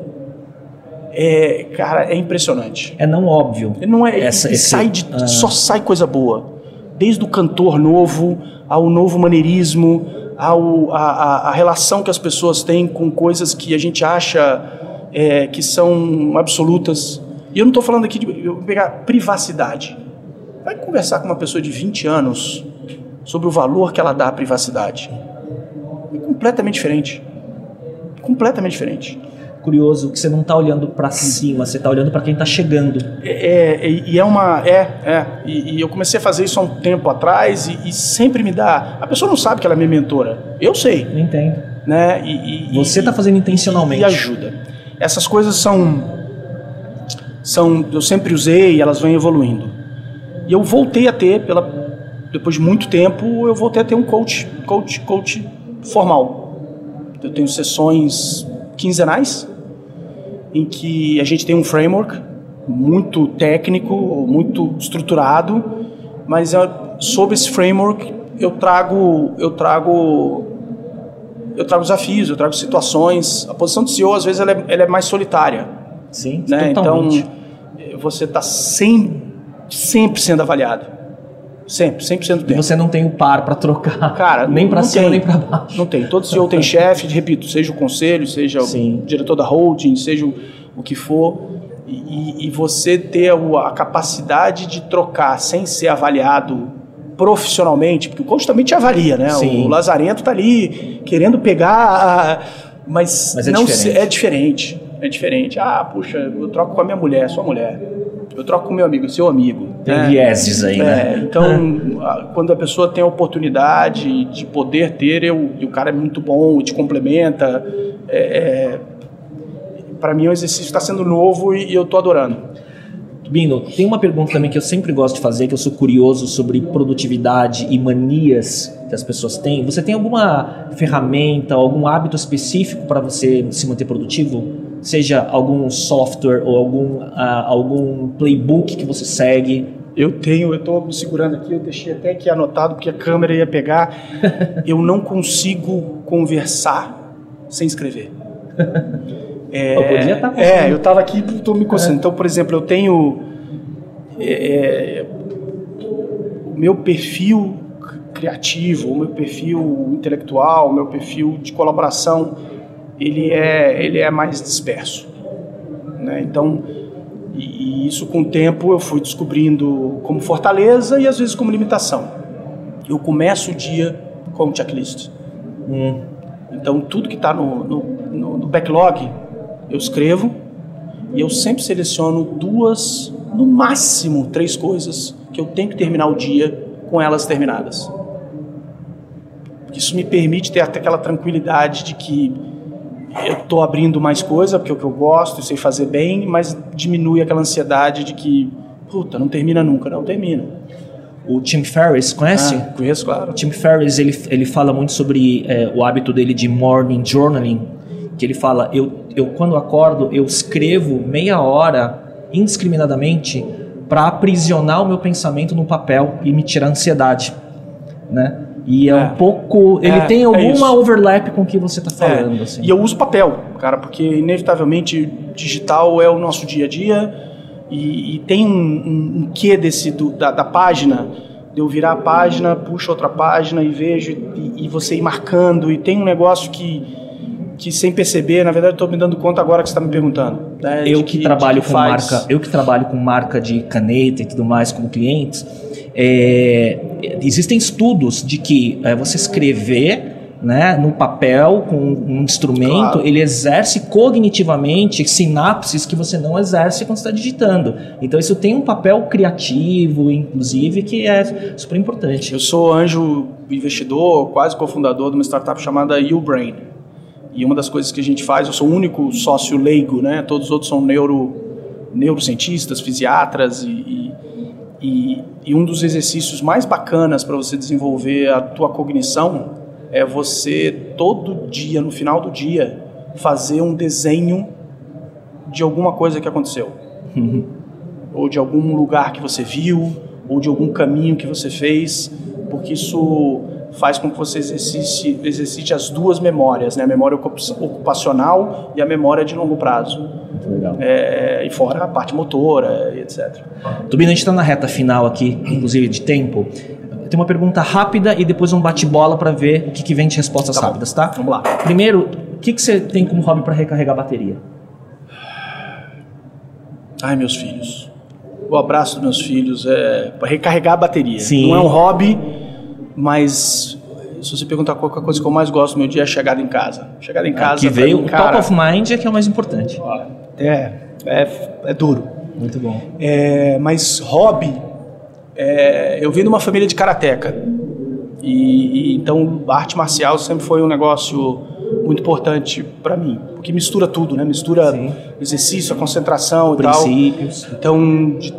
é, cara, é impressionante. É não óbvio. Não é, Essa, esse... sai de, ah. só sai coisa boa. Desde o cantor novo ao novo maneirismo, ao, a, a, relação que as pessoas têm com coisas que a gente acha é, que são absolutas. E eu não estou falando aqui de eu pegar privacidade. Vai conversar com uma pessoa de 20 anos sobre o valor que ela dá à privacidade. É completamente diferente. Completamente diferente curioso que você não está olhando para cima, você está olhando para quem está chegando. É, é, e é uma. É, é. E, e, eu comecei a fazer isso há um tempo atrás e, e, sempre me dá. A pessoa não sabe que ela é minha mentora. Eu sei. Eu entendo. Né? E, você está fazendo intencionalmente. E ajuda. Essas coisas são. são Eu sempre usei e elas vêm evoluindo. E eu voltei a ter, pela, depois de muito tempo, eu voltei a ter um coach, coach, coach formal. Eu tenho sessões quinzenais em que a gente tem um framework muito técnico, muito estruturado, mas sob esse framework eu trago eu trago eu trago desafios, eu trago situações. A posição de CEO às vezes ela é, ela é mais solitária. Sim, né? Então você está sempre, sempre sendo avaliado. Sempre, 100% do tempo. E você não tem o par para trocar. Cara, nem para cima, tem, nem para baixo. Não tem. Todo CEO tem chefe, repito, seja o conselho, seja Sim. o diretor da holding, seja o, o que for. E, e, você ter a capacidade de trocar sem ser avaliado profissionalmente, porque o coach também te avalia, né? Sim. O Lazarento tá ali querendo pegar, mas, mas é não diferente. é diferente. É diferente. Ah, puxa, eu troco com a minha mulher, sua mulher. Eu troco com meu amigo, seu amigo. Tem né? vieses aí, né? É, então, quando a pessoa tem a oportunidade de poder ter, eu, e o cara é muito bom te complementa, é, é, para mim, o exercício está sendo novo e, e eu estou adorando. Bino, tem uma pergunta também que eu sempre gosto de fazer, que eu sou curioso sobre produtividade e manias que as pessoas têm. Você tem alguma ferramenta, algum hábito específico para você se manter produtivo? Seja algum software ou algum, uh, algum playbook que você segue? Eu tenho, eu estou me segurando aqui, eu deixei até aqui anotado porque a câmera ia pegar. <laughs> eu não consigo conversar sem escrever. <laughs> É, eu podia estar tá É, eu estava aqui, estou me concentrando. É. Então, por exemplo, eu tenho é, é, o meu perfil criativo, o meu perfil intelectual, o meu perfil de colaboração, ele é, ele é mais disperso. Né? Então, e, e isso com o tempo eu fui descobrindo como fortaleza e às vezes como limitação. Eu começo o dia com um checklist. Hum. Então, tudo que está no, no, no backlog, eu escrevo e eu sempre seleciono duas, no máximo três coisas que eu tenho que terminar o dia com elas terminadas. Isso me permite ter até aquela tranquilidade de que eu estou abrindo mais coisa, porque é o que eu gosto e sei fazer bem, mas diminui aquela ansiedade de que, puta, não termina nunca. Não, termina. O Tim Ferriss, conhece? Ah, conheço, claro. O Tim Ferriss, ele, ele fala muito sobre é, o hábito dele de morning journaling, que ele fala, eu, eu quando acordo, eu escrevo meia hora indiscriminadamente para aprisionar o meu pensamento no papel e me tirar a ansiedade, né? E é, é, um pouco. Ele é, tem é alguma overlap com o que você está falando. É. Assim. E eu uso papel, cara, porque inevitavelmente digital é o nosso dia a dia e, e tem um, um, um quê desse do, da, da, página. De eu virar a página, puxo outra página e vejo, e, e você ir marcando, e tem um negócio que que sem perceber, na verdade, estou me dando conta agora que você está me perguntando. Né, eu que, que, trabalho que com faz. marca, eu que trabalho com marca de caneta e tudo mais como clientes, é, existem estudos de que é, você escrever né, no papel com um instrumento, claro. ele exerce cognitivamente sinapses que você não exerce quando está digitando. Então isso tem um papel criativo, inclusive, que é super importante. Eu sou anjo investidor, quase cofundador de uma startup chamada Ubrain. E uma das coisas que a gente faz, eu sou o único sócio leigo, né? Todos os outros são neuro, neurocientistas, fisiatras e, e, e, e um dos exercícios mais bacanas para você desenvolver a tua cognição é você todo dia, no final do dia, fazer um desenho de alguma coisa que aconteceu. Uhum. Ou de algum lugar que você viu, ou de algum caminho que você fez, porque isso faz com que você exercite, exercite as duas memórias, né? a memória ocupacional e a memória de longo prazo. Legal. É, e fora a parte motora, etc. Tubino, a gente está na reta final aqui, inclusive de tempo. Tem uma pergunta rápida e depois um bate-bola para ver o que, que, vem de respostas tá rápidas, tá? Vamos lá. Primeiro, o que, que você tem como hobby para recarregar a bateria? Ai, meus filhos. O abraço dos meus filhos é para recarregar a bateria. Sim. Não é um hobby mas se você perguntar qual é a coisa que eu mais gosto no meu dia é a chegada em casa. Chegada em casa. que veio mim, o top of mind é que é o mais importante. É, é, é duro. Muito bom. É, mas hobby, é, eu vim de uma família de karateca. E, e, então a arte marcial sempre foi um negócio muito importante para mim, porque mistura tudo, né? Mistura Sim. exercício, a concentração Princípios. e tal. Então, de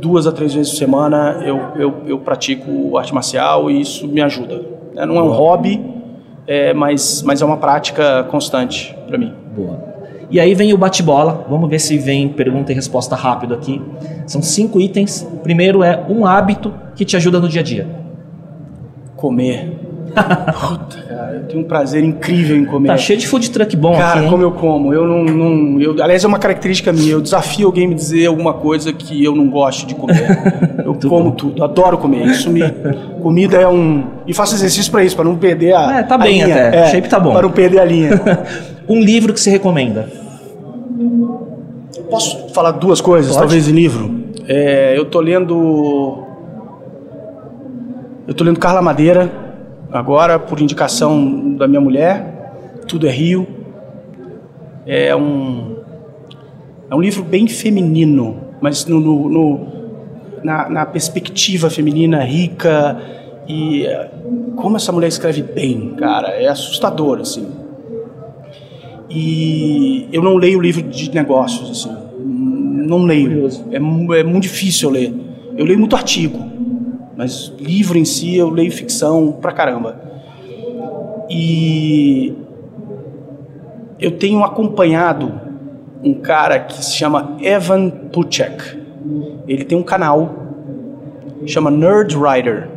duas a três vezes por semana eu, eu, eu pratico arte marcial e isso me ajuda. É, não é um hobby, é, mas, mas é uma prática constante para mim. Boa. E aí vem o bate-bola. Vamos ver se vem pergunta e resposta rápido aqui. São cinco itens. Primeiro é um hábito que te ajuda no dia a dia. Comer. Puta, <laughs> cara, eu tenho um prazer incrível em comer. Tá cheio de food truck bom cara, aqui, Cara, como eu como. Eu não, não eu, aliás, é uma característica minha. Eu desafio alguém me dizer alguma coisa que eu não gosto de comer. <laughs> Eu como bom. tudo, adoro comer. Isso me comida é um e faço exercício para isso, para não perder a É, tá bem linha. até. É, Shape tá bom. Para não perder a linha. <laughs> um livro que você recomenda? Posso falar duas coisas, Pode? talvez em livro. É, eu tô lendo eu tô lendo Carla Madeira agora por indicação da minha mulher. Tudo é Rio. É um, é um livro bem feminino, mas no, no, no na, na, perspectiva feminina rica e como essa mulher escreve bem, cara, é assustador assim. E eu não leio livro de negócios, assim. Não leio. É, é muito difícil eu ler. Eu leio muito artigo, mas livro em si eu leio ficção pra caramba. E eu tenho acompanhado um cara que se chama Evan Puchek. Ele tem um canal chama Nerd Writer.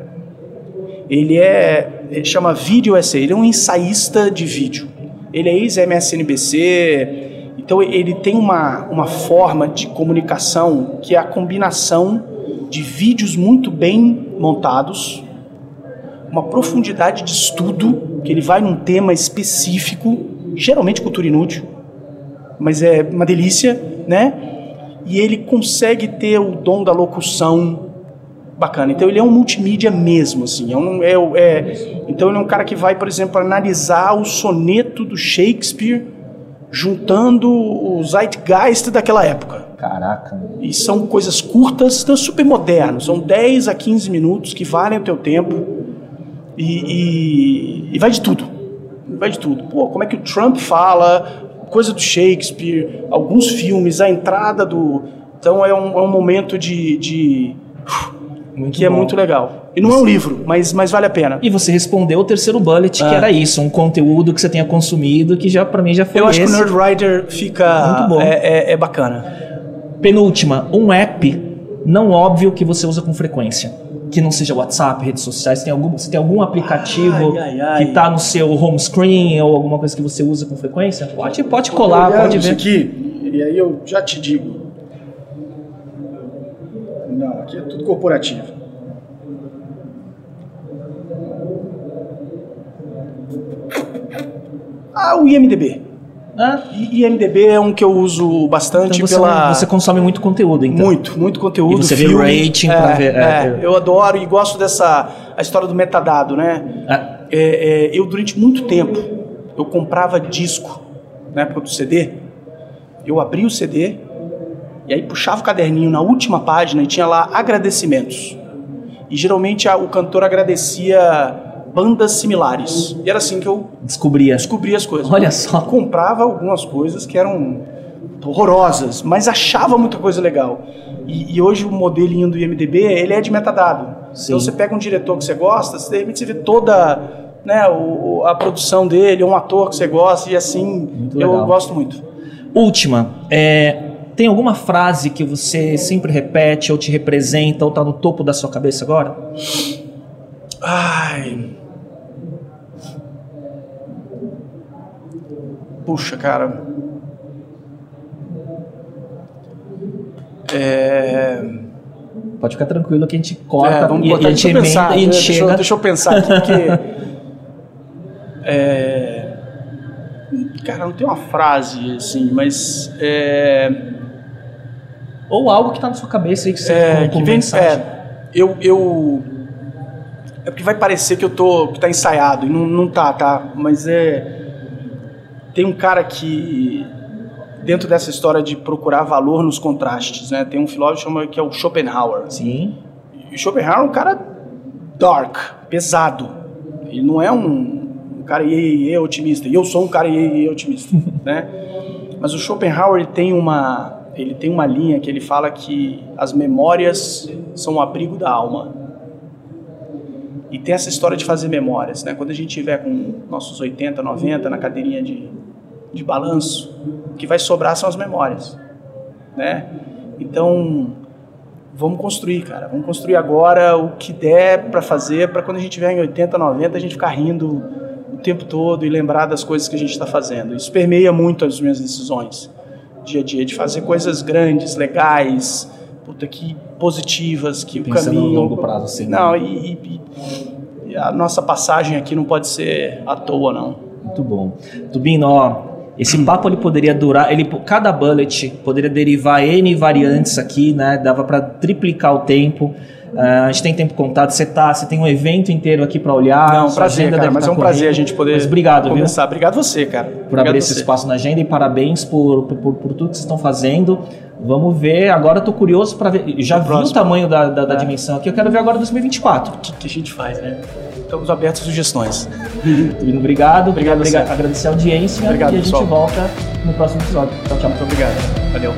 Ele é, ele chama Video Essay, ele é um ensaísta de vídeo. Ele é ex-MSNBC, então ele tem uma, uma forma de comunicação que é a combinação de vídeos muito bem montados, uma profundidade de estudo, que ele vai num tema específico, geralmente cultura inútil, mas é uma delícia, né? E ele consegue ter o dom da locução bacana. Então ele é um multimídia mesmo, assim. É um, é, é, então ele é um cara que vai, por exemplo, analisar o soneto do Shakespeare juntando o zeitgeist daquela época. Caraca. E são coisas curtas, então super modernos. São 10 a 15 minutos que valem o teu tempo. E, e, e vai de tudo. Vai de tudo. Pô, como é que o Trump fala, coisa do Shakespeare, alguns filmes, a entrada do. Então é um, é um momento de. de que é bom. é muito legal. E não é um livro, mas, mas vale a pena. E você respondeu o terceiro bullet, ah. que era isso, um conteúdo que você tenha consumido, que já para mim já foi Eu esse. acho que o Nerd Writer fica... Muito bom. É, é, é bacana. Penúltima, um app não óbvio que você usa com frequência que não seja WhatsApp, redes sociais? Tem algum, você tem algum aplicativo ai, ai, ai. que está no seu home screen ou alguma coisa que você usa com frequência? Pode, pode colar, pode ver. aqui, e aí eu já te digo. Não, aqui é tudo corporativo. Ah, o IMDB. E IMDB é um que eu uso bastante então você, pela. Você consome muito conteúdo, então. Muito, muito conteúdo. E você filme. vê o rating é, pra ver. É, é, eu adoro e gosto dessa a história do metadado, né? Ah. É, eu durante muito tempo eu comprava disco na época do CD. Eu abria o CD e aí puxava o caderninho na última página e tinha lá agradecimentos. E geralmente a, o cantor agradecia bandas similares. E era assim que eu descobria, descobria as coisas. Olha só. Eu comprava algumas coisas que eram horrorosas, mas achava muita coisa legal. E, e, hoje o modelinho do IMDB, ele é de metadado. Sim. Então você pega um diretor que você gosta, você, de repente você vê toda né, o, a produção dele, um ator que você gosta, e assim, muito eu legal. gosto muito. Última, é, tem alguma frase que você sempre repete, ou te representa, ou está no topo da sua cabeça agora? Ai... Puxa, cara. É... Pode ficar tranquilo que a gente corta é, vamos e, botar, a gente emenda pensar, e a gente deixa, chega... deixa eu pensar aqui, porque... <laughs> é... Cara, não tem uma frase assim, mas... É... Ou algo que está na sua cabeça aí que você é, que vem, é, eu, eu é porque vai parecer que eu tô que tá ensaiado e não, não tá, tá? Mas é tem um cara que, dentro dessa história de procurar valor nos contrastes, né? Tem um filósofo que é o Schopenhauer. Sim. E Schopenhauer é um cara dark, pesado. Ele não é um, um cara iê, iê, otimista. E eu sou um cara iê, iê, otimista, <laughs> né? Mas o Schopenhauer ele tem uma ele tem uma linha que ele fala que as memórias são o abrigo da alma. E tem essa história de fazer memórias, né? Quando a gente tiver com nossos 80, 90 na cadeirinha de de balanço, o que vai sobrar são as memórias, né? Então, vamos construir, cara. Vamos construir agora o que der para fazer para quando a gente tiver em 80, 90 a gente ficar rindo o tempo todo e lembrar das coisas que a gente está fazendo. Isso permeia muito as minhas decisões dia a dia de fazer coisas grandes, legais, puta que positivas, que Pensando o caminho no longo prazo, assim. Né? Não, e, e, e a nossa passagem aqui não pode ser à toa, não. Muito bom. Tubino, ó, esse papo ele poderia durar, ele cada bullet poderia derivar n variantes aqui, né? Dava para triplicar o tempo. Uh, a gente tem tempo contado, você tá, você tem um evento inteiro aqui para olhar. Não, prazer, cara, mas tá é um correndo. prazer a gente poder mas obrigado, começar. Viu? Obrigado você, cara. Por obrigado abrir esse espaço na agenda e parabéns por, por, por, tudo que vocês estão fazendo. Vamos ver, agora eu tô curioso para ver, já vi o tamanho da, da, da é. dimensão aqui, eu quero ver agora 2024. O que, que a gente faz, né? Estamos abertos a sugestões. Tubino, obrigado. Obrigado, obrigado. Agradecer a audiência Obrigado, e a gente pessoal. volta no próximo episódio. Tchau, tchau. Muito obrigado. Valeu.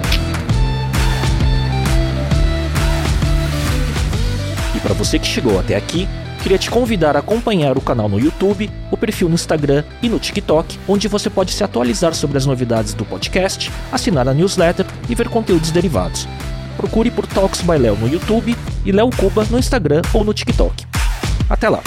E para você que chegou até aqui, queria te convidar a acompanhar o canal no YouTube, o perfil no Instagram e no TikTok, onde você pode se atualizar sobre as novidades do podcast, assinar a newsletter e ver conteúdos derivados. Procure por Talks by Léo no YouTube e Léo Cuba no Instagram ou no TikTok. Até lá!